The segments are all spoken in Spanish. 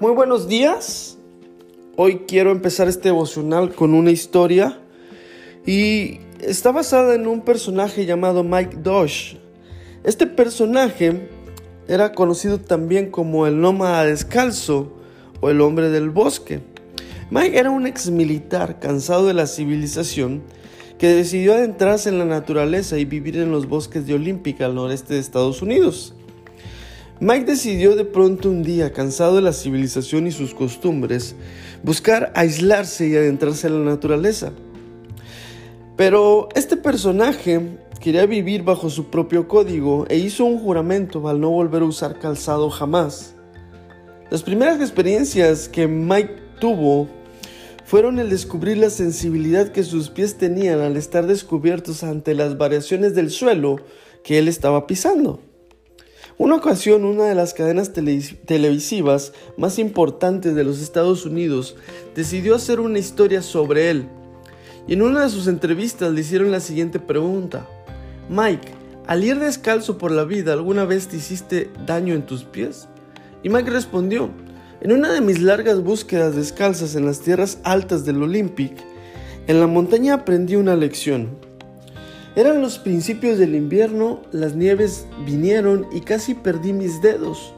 Muy buenos días. Hoy quiero empezar este devocional con una historia y está basada en un personaje llamado Mike Dosh. Este personaje era conocido también como el nómada descalzo o el hombre del bosque. Mike era un ex militar cansado de la civilización que decidió adentrarse en la naturaleza y vivir en los bosques de Olímpica al noreste de Estados Unidos. Mike decidió de pronto un día, cansado de la civilización y sus costumbres, buscar aislarse y adentrarse en la naturaleza. Pero este personaje quería vivir bajo su propio código e hizo un juramento al no volver a usar calzado jamás. Las primeras experiencias que Mike tuvo fueron el descubrir la sensibilidad que sus pies tenían al estar descubiertos ante las variaciones del suelo que él estaba pisando. Una ocasión, una de las cadenas televisivas más importantes de los Estados Unidos decidió hacer una historia sobre él. Y en una de sus entrevistas le hicieron la siguiente pregunta. Mike, al ir descalzo por la vida, ¿alguna vez te hiciste daño en tus pies? Y Mike respondió, en una de mis largas búsquedas descalzas en las tierras altas del Olympic, en la montaña aprendí una lección. Eran los principios del invierno, las nieves vinieron y casi perdí mis dedos.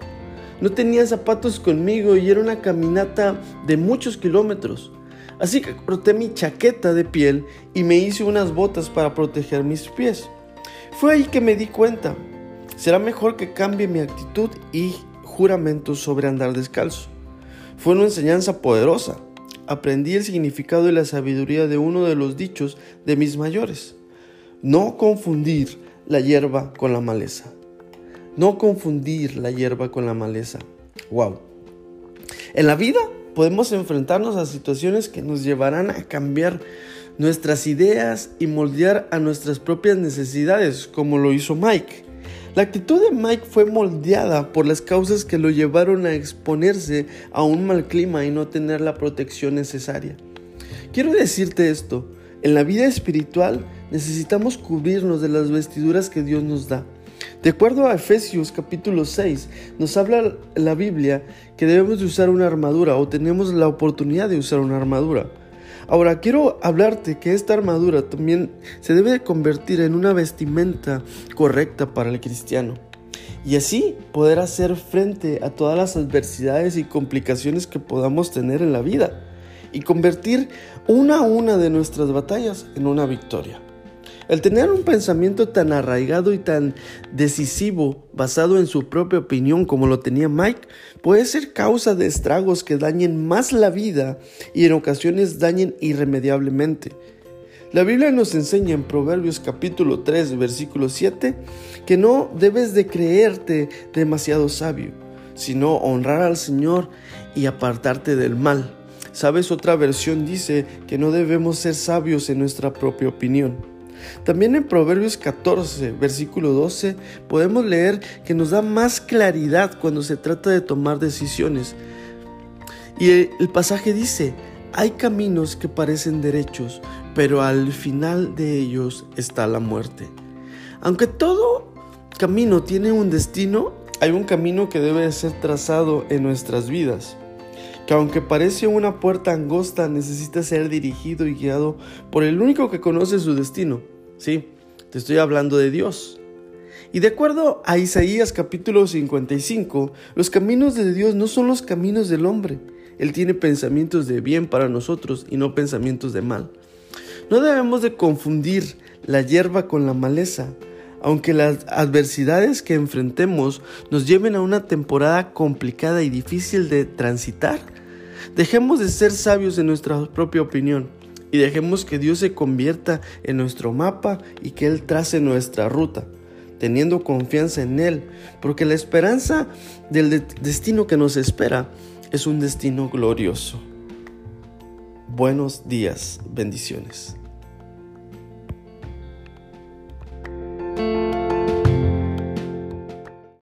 No tenía zapatos conmigo y era una caminata de muchos kilómetros. Así que corté mi chaqueta de piel y me hice unas botas para proteger mis pies. Fue ahí que me di cuenta. Será mejor que cambie mi actitud y juramento sobre andar descalzo. Fue una enseñanza poderosa. Aprendí el significado y la sabiduría de uno de los dichos de mis mayores. No confundir la hierba con la maleza. No confundir la hierba con la maleza. Wow. En la vida podemos enfrentarnos a situaciones que nos llevarán a cambiar nuestras ideas y moldear a nuestras propias necesidades, como lo hizo Mike. La actitud de Mike fue moldeada por las causas que lo llevaron a exponerse a un mal clima y no tener la protección necesaria. Quiero decirte esto, en la vida espiritual necesitamos cubrirnos de las vestiduras que Dios nos da. De acuerdo a Efesios capítulo 6, nos habla la Biblia que debemos de usar una armadura o tenemos la oportunidad de usar una armadura. Ahora quiero hablarte que esta armadura también se debe de convertir en una vestimenta correcta para el cristiano. Y así poder hacer frente a todas las adversidades y complicaciones que podamos tener en la vida. Y convertir una a una de nuestras batallas en una victoria. El tener un pensamiento tan arraigado y tan decisivo basado en su propia opinión como lo tenía Mike puede ser causa de estragos que dañen más la vida y en ocasiones dañen irremediablemente. La Biblia nos enseña en Proverbios capítulo 3 versículo 7 que no debes de creerte demasiado sabio, sino honrar al Señor y apartarte del mal. Sabes, otra versión dice que no debemos ser sabios en nuestra propia opinión. También en Proverbios 14, versículo 12, podemos leer que nos da más claridad cuando se trata de tomar decisiones. Y el, pasaje dice, hay caminos que parecen derechos, pero al final de ellos está la muerte. Aunque todo camino tiene un destino, hay un camino que debe ser trazado en nuestras vidas que aunque parece una puerta angosta, necesita ser dirigido y guiado por el único que conoce su destino. Sí, te estoy hablando de Dios. Y de acuerdo a Isaías capítulo 55, los caminos de Dios no son los caminos del hombre. Él tiene pensamientos de bien para nosotros y no pensamientos de mal. No debemos de confundir la hierba con la maleza. Aunque las adversidades que enfrentemos nos lleven a una temporada complicada y difícil de transitar, dejemos de ser sabios en nuestra propia opinión y dejemos que Dios se convierta en nuestro mapa y que Él trace nuestra ruta, teniendo confianza en Él, porque la esperanza del destino que nos espera es un destino glorioso. Buenos días, bendiciones.